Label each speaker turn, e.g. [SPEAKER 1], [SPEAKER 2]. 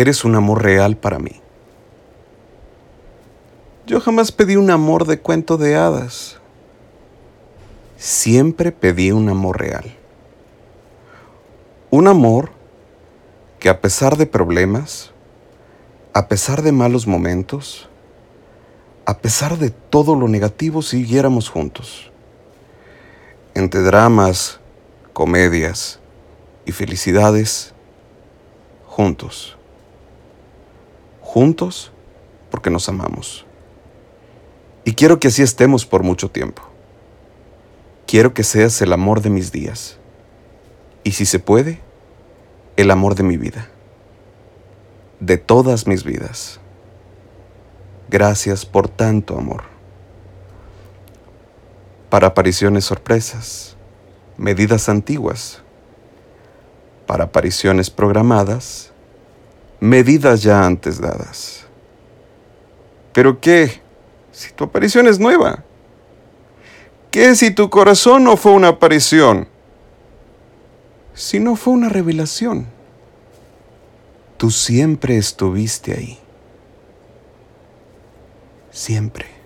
[SPEAKER 1] eres un amor real para mí. Yo jamás pedí un amor de cuento de hadas. Siempre pedí un amor real. Un amor que a pesar de problemas, a pesar de malos momentos, a pesar de todo lo negativo, siguiéramos juntos. Entre dramas, comedias y felicidades, juntos. Juntos porque nos amamos. Y quiero que así estemos por mucho tiempo. Quiero que seas el amor de mis días. Y si se puede, el amor de mi vida. De todas mis vidas. Gracias por tanto amor. Para apariciones sorpresas, medidas antiguas. Para apariciones programadas, medidas ya antes dadas. ¿Pero qué? Si tu aparición es nueva. ¿Qué si tu corazón no fue una aparición? Si no fue una revelación. Tú siempre estuviste ahí. Siempre.